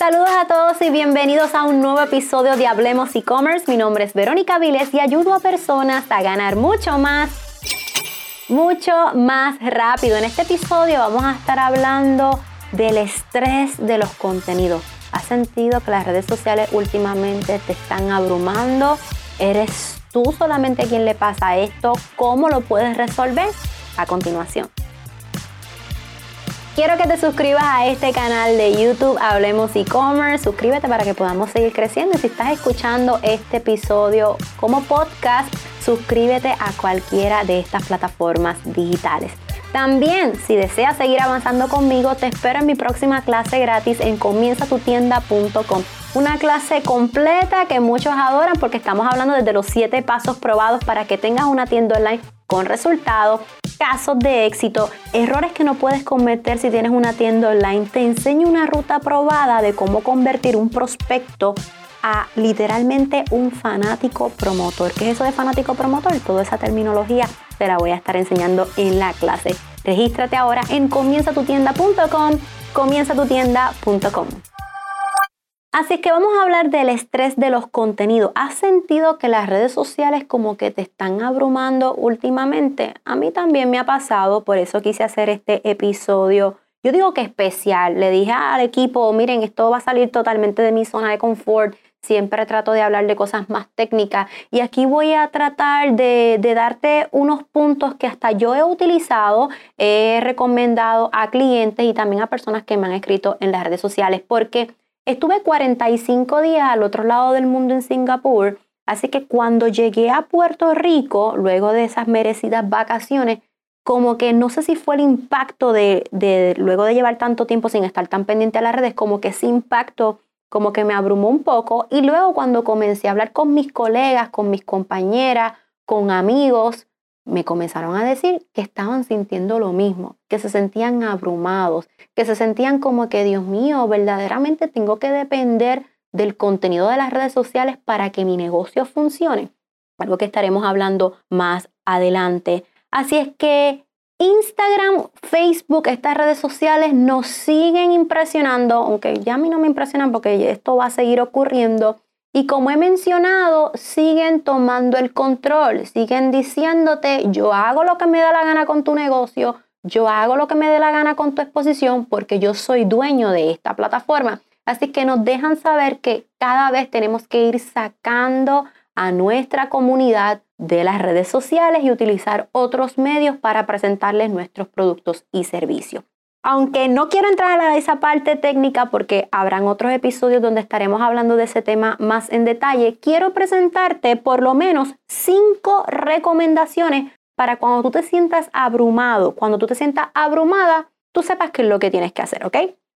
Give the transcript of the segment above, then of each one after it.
Saludos a todos y bienvenidos a un nuevo episodio de Hablemos e-commerce. Mi nombre es Verónica Viles y ayudo a personas a ganar mucho más, mucho más rápido. En este episodio vamos a estar hablando del estrés de los contenidos. ¿Has sentido que las redes sociales últimamente te están abrumando? ¿Eres tú solamente quien le pasa esto? ¿Cómo lo puedes resolver? A continuación. Quiero que te suscribas a este canal de YouTube Hablemos e-commerce. Suscríbete para que podamos seguir creciendo. Si estás escuchando este episodio como podcast, suscríbete a cualquiera de estas plataformas digitales. También, si deseas seguir avanzando conmigo, te espero en mi próxima clase gratis en comienzatutienda.com. Una clase completa que muchos adoran porque estamos hablando desde los 7 pasos probados para que tengas una tienda online con resultados, casos de éxito, errores que no puedes cometer si tienes una tienda online. Te enseño una ruta probada de cómo convertir un prospecto a literalmente un fanático promotor. ¿Qué es eso de fanático promotor? Toda esa terminología te la voy a estar enseñando en la clase. Regístrate ahora en comienzatutienda.com, comienzatutienda.com. Así es que vamos a hablar del estrés de los contenidos. ¿Has sentido que las redes sociales como que te están abrumando últimamente? A mí también me ha pasado, por eso quise hacer este episodio. Yo digo que especial. Le dije al equipo, miren, esto va a salir totalmente de mi zona de confort. Siempre trato de hablar de cosas más técnicas y aquí voy a tratar de, de darte unos puntos que hasta yo he utilizado, he recomendado a clientes y también a personas que me han escrito en las redes sociales porque Estuve 45 días al otro lado del mundo en Singapur, así que cuando llegué a Puerto Rico, luego de esas merecidas vacaciones, como que no sé si fue el impacto de, de luego de llevar tanto tiempo sin estar tan pendiente a las redes, como que ese impacto como que me abrumó un poco. Y luego cuando comencé a hablar con mis colegas, con mis compañeras, con amigos, me comenzaron a decir que estaban sintiendo lo mismo, que se sentían abrumados, que se sentían como que, Dios mío, verdaderamente tengo que depender del contenido de las redes sociales para que mi negocio funcione. Algo que estaremos hablando más adelante. Así es que Instagram, Facebook, estas redes sociales nos siguen impresionando, aunque ya a mí no me impresionan porque esto va a seguir ocurriendo y como he mencionado, siguen tomando el control, siguen diciéndote, yo hago lo que me da la gana con tu negocio, yo hago lo que me dé la gana con tu exposición porque yo soy dueño de esta plataforma. Así que nos dejan saber que cada vez tenemos que ir sacando a nuestra comunidad de las redes sociales y utilizar otros medios para presentarles nuestros productos y servicios. Aunque no quiero entrar a esa parte técnica porque habrán otros episodios donde estaremos hablando de ese tema más en detalle, quiero presentarte por lo menos cinco recomendaciones para cuando tú te sientas abrumado, cuando tú te sientas abrumada, tú sepas qué es lo que tienes que hacer, ¿ok?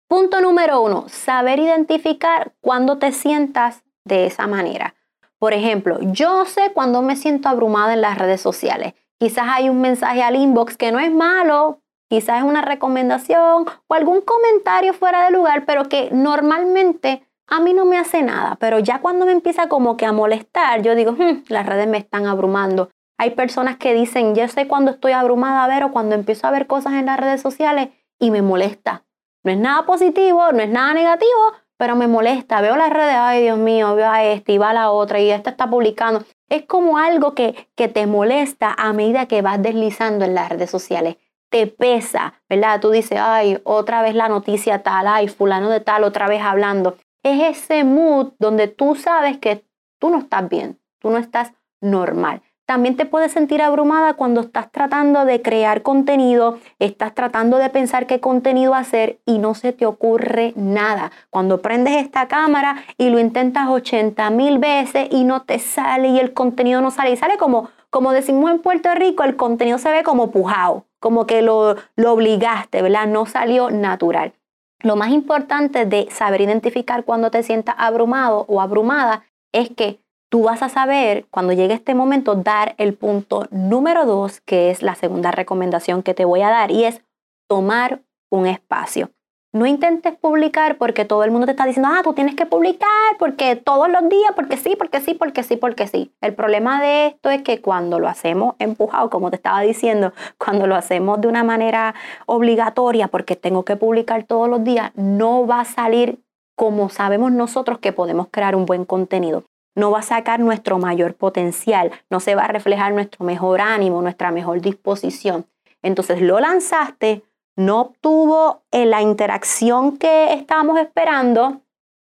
Punto número uno, saber identificar cuando te sientas de esa manera. Por ejemplo, yo sé cuando me siento abrumada en las redes sociales. Quizás hay un mensaje al inbox que no es malo, quizás es una recomendación o algún comentario fuera de lugar, pero que normalmente a mí no me hace nada. Pero ya cuando me empieza como que a molestar, yo digo, hmm, las redes me están abrumando. Hay personas que dicen, yo sé cuando estoy abrumada a ver o cuando empiezo a ver cosas en las redes sociales y me molesta. No es nada positivo, no es nada negativo, pero me molesta. Veo las redes, ay Dios mío, veo a este y va a la otra y esta está publicando. Es como algo que, que te molesta a medida que vas deslizando en las redes sociales te pesa, ¿verdad? Tú dices, ay, otra vez la noticia tal, ay, fulano de tal, otra vez hablando. Es ese mood donde tú sabes que tú no estás bien, tú no estás normal. También te puedes sentir abrumada cuando estás tratando de crear contenido, estás tratando de pensar qué contenido hacer y no se te ocurre nada. Cuando prendes esta cámara y lo intentas 80 mil veces y no te sale y el contenido no sale y sale como, como decimos en Puerto Rico, el contenido se ve como pujado como que lo, lo obligaste, ¿verdad? No salió natural. Lo más importante de saber identificar cuando te sientas abrumado o abrumada es que tú vas a saber cuando llegue este momento dar el punto número dos, que es la segunda recomendación que te voy a dar, y es tomar un espacio. No intentes publicar porque todo el mundo te está diciendo, ah, tú tienes que publicar porque todos los días, porque sí, porque sí, porque sí, porque sí. El problema de esto es que cuando lo hacemos empujado, como te estaba diciendo, cuando lo hacemos de una manera obligatoria porque tengo que publicar todos los días, no va a salir como sabemos nosotros que podemos crear un buen contenido. No va a sacar nuestro mayor potencial, no se va a reflejar nuestro mejor ánimo, nuestra mejor disposición. Entonces lo lanzaste, no obtuvo eh, la interacción que estábamos esperando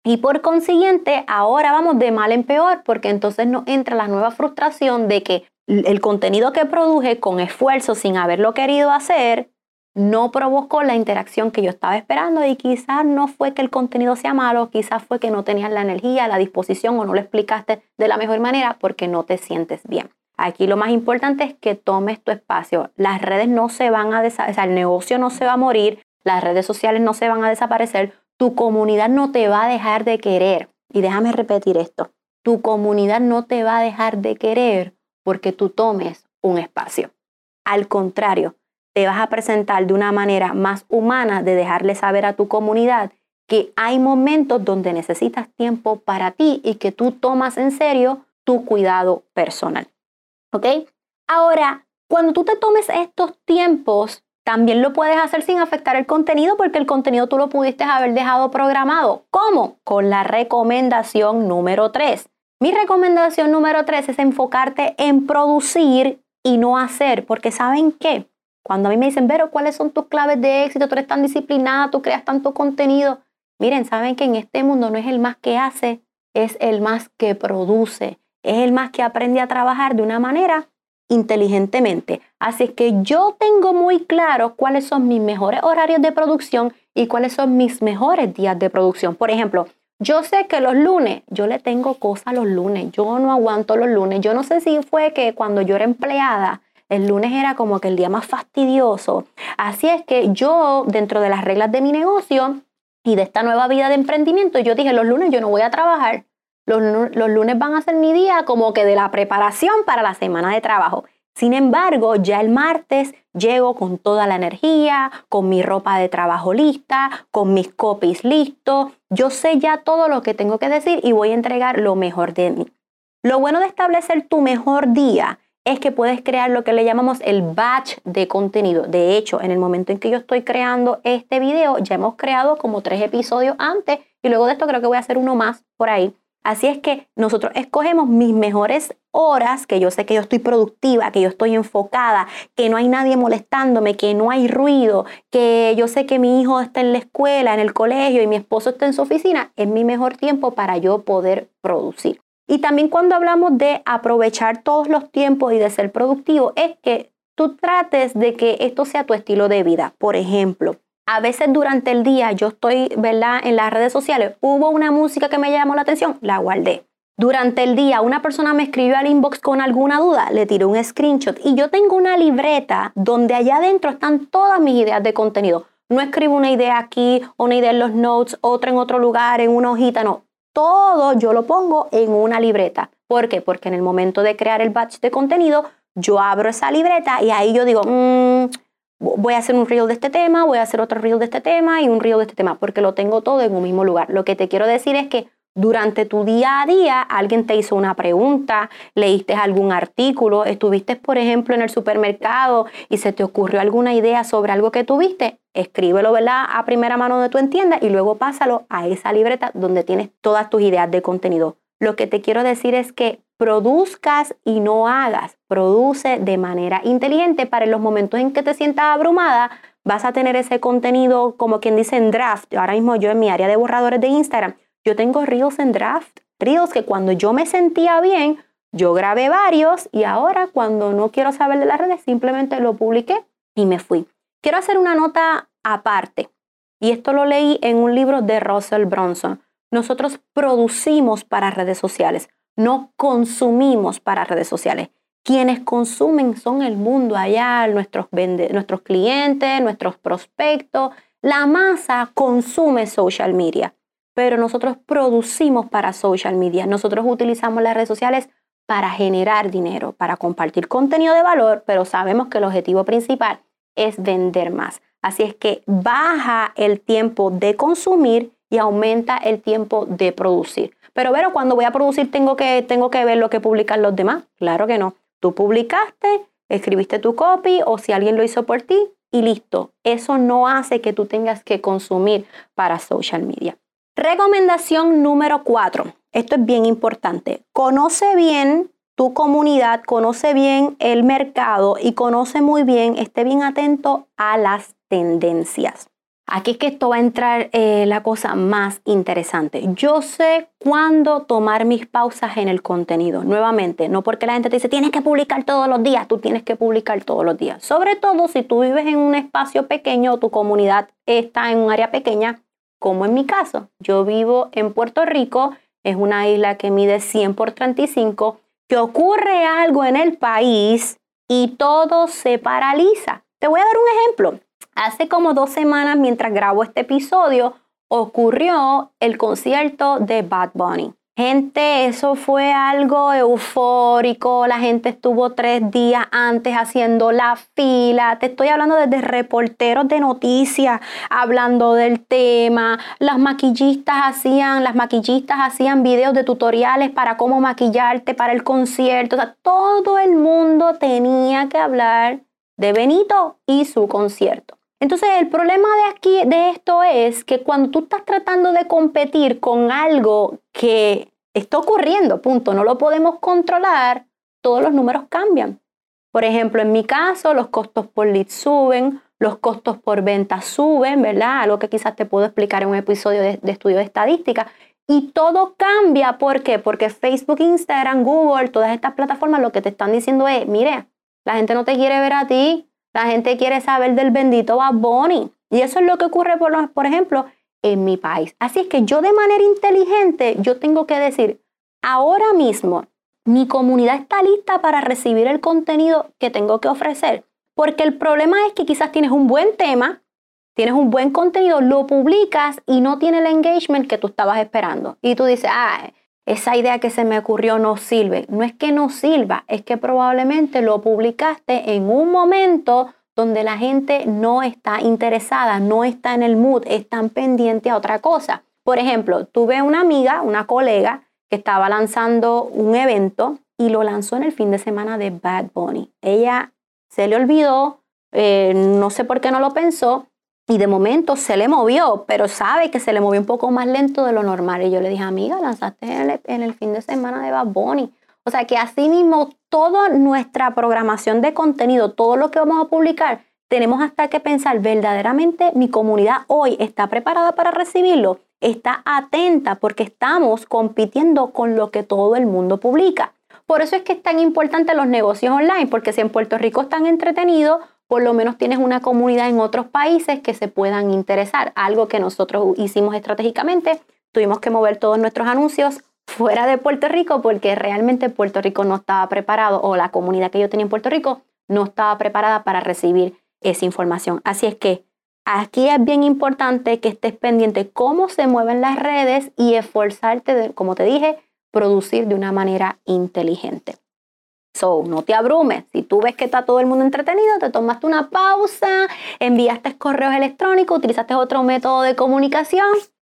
y por consiguiente ahora vamos de mal en peor porque entonces nos entra la nueva frustración de que el contenido que produje con esfuerzo sin haberlo querido hacer no provocó la interacción que yo estaba esperando y quizás no fue que el contenido sea malo, quizás fue que no tenías la energía, la disposición o no lo explicaste de la mejor manera porque no te sientes bien. Aquí lo más importante es que tomes tu espacio. Las redes no se van a desaparecer, el negocio no se va a morir, las redes sociales no se van a desaparecer, tu comunidad no te va a dejar de querer. Y déjame repetir esto, tu comunidad no te va a dejar de querer porque tú tomes un espacio. Al contrario, te vas a presentar de una manera más humana de dejarle saber a tu comunidad que hay momentos donde necesitas tiempo para ti y que tú tomas en serio tu cuidado personal. ¿Ok? Ahora, cuando tú te tomes estos tiempos, también lo puedes hacer sin afectar el contenido porque el contenido tú lo pudiste haber dejado programado. ¿Cómo? Con la recomendación número 3. Mi recomendación número 3 es enfocarte en producir y no hacer, porque ¿saben qué? Cuando a mí me dicen, pero ¿cuáles son tus claves de éxito? Tú eres tan disciplinada, tú creas tanto contenido. Miren, saben que en este mundo no es el más que hace, es el más que produce, es el más que aprende a trabajar de una manera inteligentemente. Así es que yo tengo muy claro cuáles son mis mejores horarios de producción y cuáles son mis mejores días de producción. Por ejemplo, yo sé que los lunes, yo le tengo cosas los lunes, yo no aguanto los lunes. Yo no sé si fue que cuando yo era empleada, el lunes era como que el día más fastidioso. Así es que yo, dentro de las reglas de mi negocio y de esta nueva vida de emprendimiento, yo dije, los lunes yo no voy a trabajar. Los, lunes van a ser mi día como que de la preparación para la semana de trabajo. Sin embargo, ya el martes llego con toda la energía, con mi ropa de trabajo lista, con mis copies listos. Yo sé ya todo lo que tengo que decir y voy a entregar lo mejor de mí. Lo bueno de establecer tu mejor día es que puedes crear lo que le llamamos el batch de contenido. De hecho, en el momento en que yo estoy creando este video, ya hemos creado como tres episodios antes y luego de esto creo que voy a hacer uno más por ahí. Así es que nosotros escogemos mis mejores horas, que yo sé que yo estoy productiva, que yo estoy enfocada, que no hay nadie molestándome, que no hay ruido, que yo sé que mi hijo está en la escuela, en el colegio y mi esposo está en su oficina, es mi mejor tiempo para yo poder producir. Y también cuando hablamos de aprovechar todos los tiempos y de ser productivo, es que tú trates de que esto sea tu estilo de vida. Por ejemplo, a veces durante el día yo estoy, ¿verdad? En las redes sociales, hubo una música que me llamó la atención, la guardé. Durante el día una persona me escribió al inbox con alguna duda, le tiré un screenshot y yo tengo una libreta donde allá adentro están todas mis ideas de contenido. No escribo una idea aquí, una idea en los notes, otra en otro lugar, en una hojita, no todo yo lo pongo en una libreta. ¿Por qué? Porque en el momento de crear el batch de contenido, yo abro esa libreta y ahí yo digo, mm, voy a hacer un reel de este tema, voy a hacer otro reel de este tema y un reel de este tema, porque lo tengo todo en un mismo lugar. Lo que te quiero decir es que durante tu día a día alguien te hizo una pregunta, leíste algún artículo, estuviste, por ejemplo, en el supermercado y se te ocurrió alguna idea sobre algo que tuviste, escríbelo, ¿verdad? A primera mano de tu entienda y luego pásalo a esa libreta donde tienes todas tus ideas de contenido. Lo que te quiero decir es que produzcas y no hagas. Produce de manera inteligente para los momentos en que te sientas abrumada, vas a tener ese contenido como quien dice en draft. Ahora mismo yo en mi área de borradores de Instagram, yo tengo reels en draft, reels que cuando yo me sentía bien, yo grabé varios y ahora cuando no quiero saber de las redes, simplemente lo publiqué y me fui. Quiero hacer una nota aparte y esto lo leí en un libro de Russell Bronson. Nosotros producimos para redes sociales, no consumimos para redes sociales. Quienes consumen son el mundo allá, nuestros, nuestros clientes, nuestros prospectos. La masa consume social media pero nosotros producimos para social media. Nosotros utilizamos las redes sociales para generar dinero, para compartir contenido de valor, pero sabemos que el objetivo principal es vender más. Así es que baja el tiempo de consumir y aumenta el tiempo de producir. Pero, pero cuando voy a producir tengo que, tengo que ver lo que publican los demás. Claro que no. Tú publicaste, escribiste tu copy o si alguien lo hizo por ti y listo. Eso no hace que tú tengas que consumir para social media. Recomendación número cuatro. Esto es bien importante. Conoce bien tu comunidad, conoce bien el mercado y conoce muy bien, esté bien atento a las tendencias. Aquí es que esto va a entrar eh, la cosa más interesante. Yo sé cuándo tomar mis pausas en el contenido. Nuevamente, no porque la gente te dice tienes que publicar todos los días, tú tienes que publicar todos los días. Sobre todo si tú vives en un espacio pequeño o tu comunidad está en un área pequeña, como en mi caso. Yo vivo en Puerto Rico, es una isla que mide 100 por 35, que ocurre algo en el país y todo se paraliza. Te voy a dar un ejemplo. Hace como dos semanas, mientras grabo este episodio, ocurrió el concierto de Bad Bunny. Gente, eso fue algo eufórico. La gente estuvo tres días antes haciendo la fila. Te estoy hablando desde reporteros de noticias hablando del tema. Las maquillistas hacían, las maquillistas hacían videos de tutoriales para cómo maquillarte para el concierto. O sea, todo el mundo tenía que hablar de Benito y su concierto. Entonces el problema de aquí, de esto es que cuando tú estás tratando de competir con algo que está ocurriendo, punto, no lo podemos controlar, todos los números cambian. Por ejemplo, en mi caso, los costos por lead suben, los costos por venta suben, ¿verdad? Algo que quizás te puedo explicar en un episodio de, de estudio de estadística. Y todo cambia, ¿por qué? Porque Facebook, Instagram, Google, todas estas plataformas lo que te están diciendo es, mire, la gente no te quiere ver a ti, la gente quiere saber del bendito Bad Bunny. Y eso es lo que ocurre, por, por ejemplo, en mi país. Así es que yo de manera inteligente, yo tengo que decir, ahora mismo, mi comunidad está lista para recibir el contenido que tengo que ofrecer. Porque el problema es que quizás tienes un buen tema, tienes un buen contenido, lo publicas y no tiene el engagement que tú estabas esperando. Y tú dices, ah, esa idea que se me ocurrió no sirve. No es que no sirva, es que probablemente lo publicaste en un momento donde la gente no está interesada, no está en el mood, están pendientes a otra cosa. Por ejemplo, tuve una amiga, una colega, que estaba lanzando un evento y lo lanzó en el fin de semana de Bad Bunny. Ella se le olvidó, eh, no sé por qué no lo pensó, y de momento se le movió, pero sabe que se le movió un poco más lento de lo normal. Y yo le dije, amiga, lanzaste en el, fin de semana de Bad Bunny. O sea que así mismo toda nuestra programación de contenido, todo lo que vamos a publicar, tenemos hasta que pensar, verdaderamente mi comunidad hoy está preparada para recibirlo, está atenta porque estamos compitiendo con lo que todo el mundo publica. Por eso es que es tan importante los negocios online, porque si en Puerto Rico están entretenidos, por lo menos tienes una comunidad en otros países que se puedan interesar. Algo que nosotros hicimos estratégicamente, tuvimos que mover todos nuestros anuncios fuera de Puerto Rico porque realmente Puerto Rico no estaba preparado o la comunidad que yo tenía en Puerto Rico no estaba preparada para recibir esa información. Así es que aquí es bien importante que estés pendiente cómo se mueven las redes y esforzarte, como te dije, producir de una manera inteligente. So, no te abrumes. Si tú ves que está todo el mundo entretenido, te tomaste una pausa, enviaste correos electrónicos, utilizaste otro método de comunicación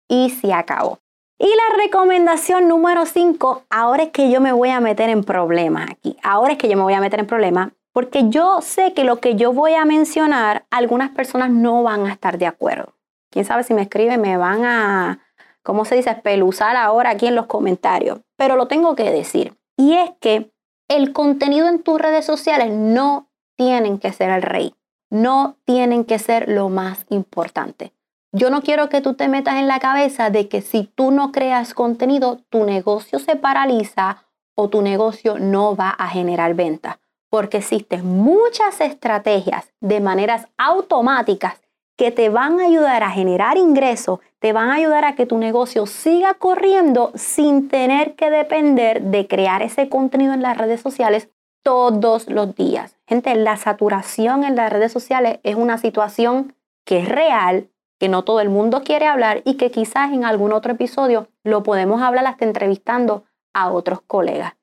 y se acabó. Y la recomendación número 5, ahora es que yo me voy a meter en problemas aquí. Ahora es que yo me voy a meter en problemas porque yo sé que lo que yo voy a mencionar, algunas personas no van a estar de acuerdo. Quién sabe si me escriben, me van a, ¿cómo se dice?, espeluzar ahora aquí en los comentarios. Pero lo tengo que decir. Y es que el contenido en tus redes sociales no tienen que ser el rey, no tienen que ser lo más importante. Yo no quiero que tú te metas en la cabeza de que si tú no creas contenido, tu negocio se paraliza o tu negocio no va a generar ventas, porque existen muchas estrategias de maneras automáticas que te van a ayudar a generar ingresos, te van a ayudar a que tu negocio siga corriendo sin tener que depender de crear ese contenido en las redes sociales todos los días. Gente, la saturación en las redes sociales es una situación que es real, que no todo el mundo quiere hablar y que quizás en algún otro episodio lo podemos hablar hasta entrevistando a otros colegas.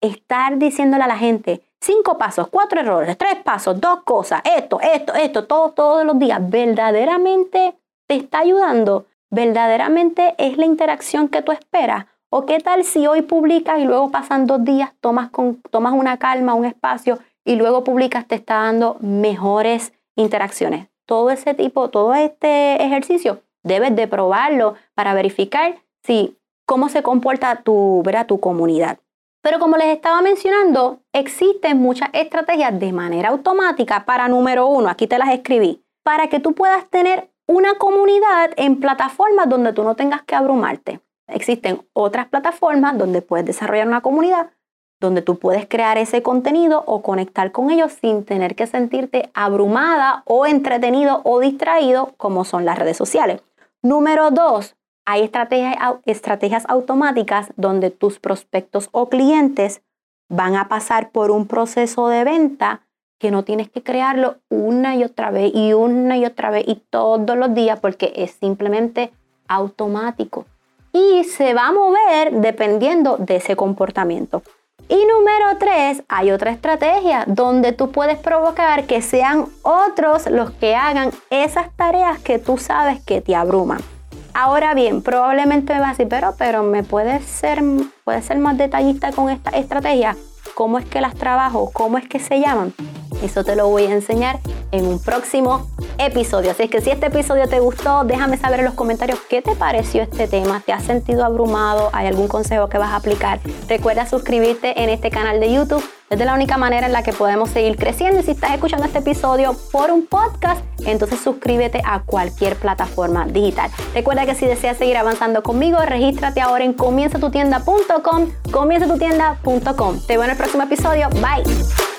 Estar diciéndole a la gente, Cinco pasos, cuatro errores, tres pasos, dos cosas, esto, esto, esto, todo, todos los días, verdaderamente te está ayudando, verdaderamente es la interacción que tú esperas. ¿O qué tal si hoy publicas y luego pasan dos días, tomas, con, tomas una calma, un espacio y luego publicas, te está dando mejores interacciones? Todo ese tipo, todo este ejercicio debes de probarlo para verificar si cómo se comporta tu, tu comunidad. Pero como les estaba mencionando, existen muchas estrategias de manera automática para número uno, aquí te las escribí, para que tú puedas tener una comunidad en plataformas donde tú no tengas que abrumarte. Existen otras plataformas donde puedes desarrollar una comunidad, donde tú puedes crear ese contenido o conectar con ellos sin tener que sentirte abrumada o entretenido o distraído como son las redes sociales. Número dos, hay estrategias, estrategias automáticas donde tus prospectos o clientes van a pasar por un proceso de venta que no tienes que crearlo una y otra vez y una y otra vez y todos los días porque es simplemente automático y se va a mover dependiendo de ese comportamiento. Y número tres, hay otra estrategia donde tú puedes provocar que sean otros los que hagan esas tareas que tú sabes que te abruman. Ahora bien, probablemente me vas a decir, pero, pero me puedes ser, puedes ser más detallista con esta estrategia. ¿Cómo es que las trabajo? ¿Cómo es que se llaman? Eso te lo voy a enseñar en un próximo episodio. Así es que si este episodio te gustó, déjame saber en los comentarios qué te pareció este tema. ¿Te has sentido abrumado? ¿Hay algún consejo que vas a aplicar? Recuerda suscribirte en este canal de YouTube. Es la única manera en la que podemos seguir creciendo. Y si estás escuchando este episodio por un podcast, entonces suscríbete a cualquier plataforma digital. Recuerda que si deseas seguir avanzando conmigo, regístrate ahora en comienzatutienda.com, comienzatutienda.com. Te veo en el próximo episodio. Bye.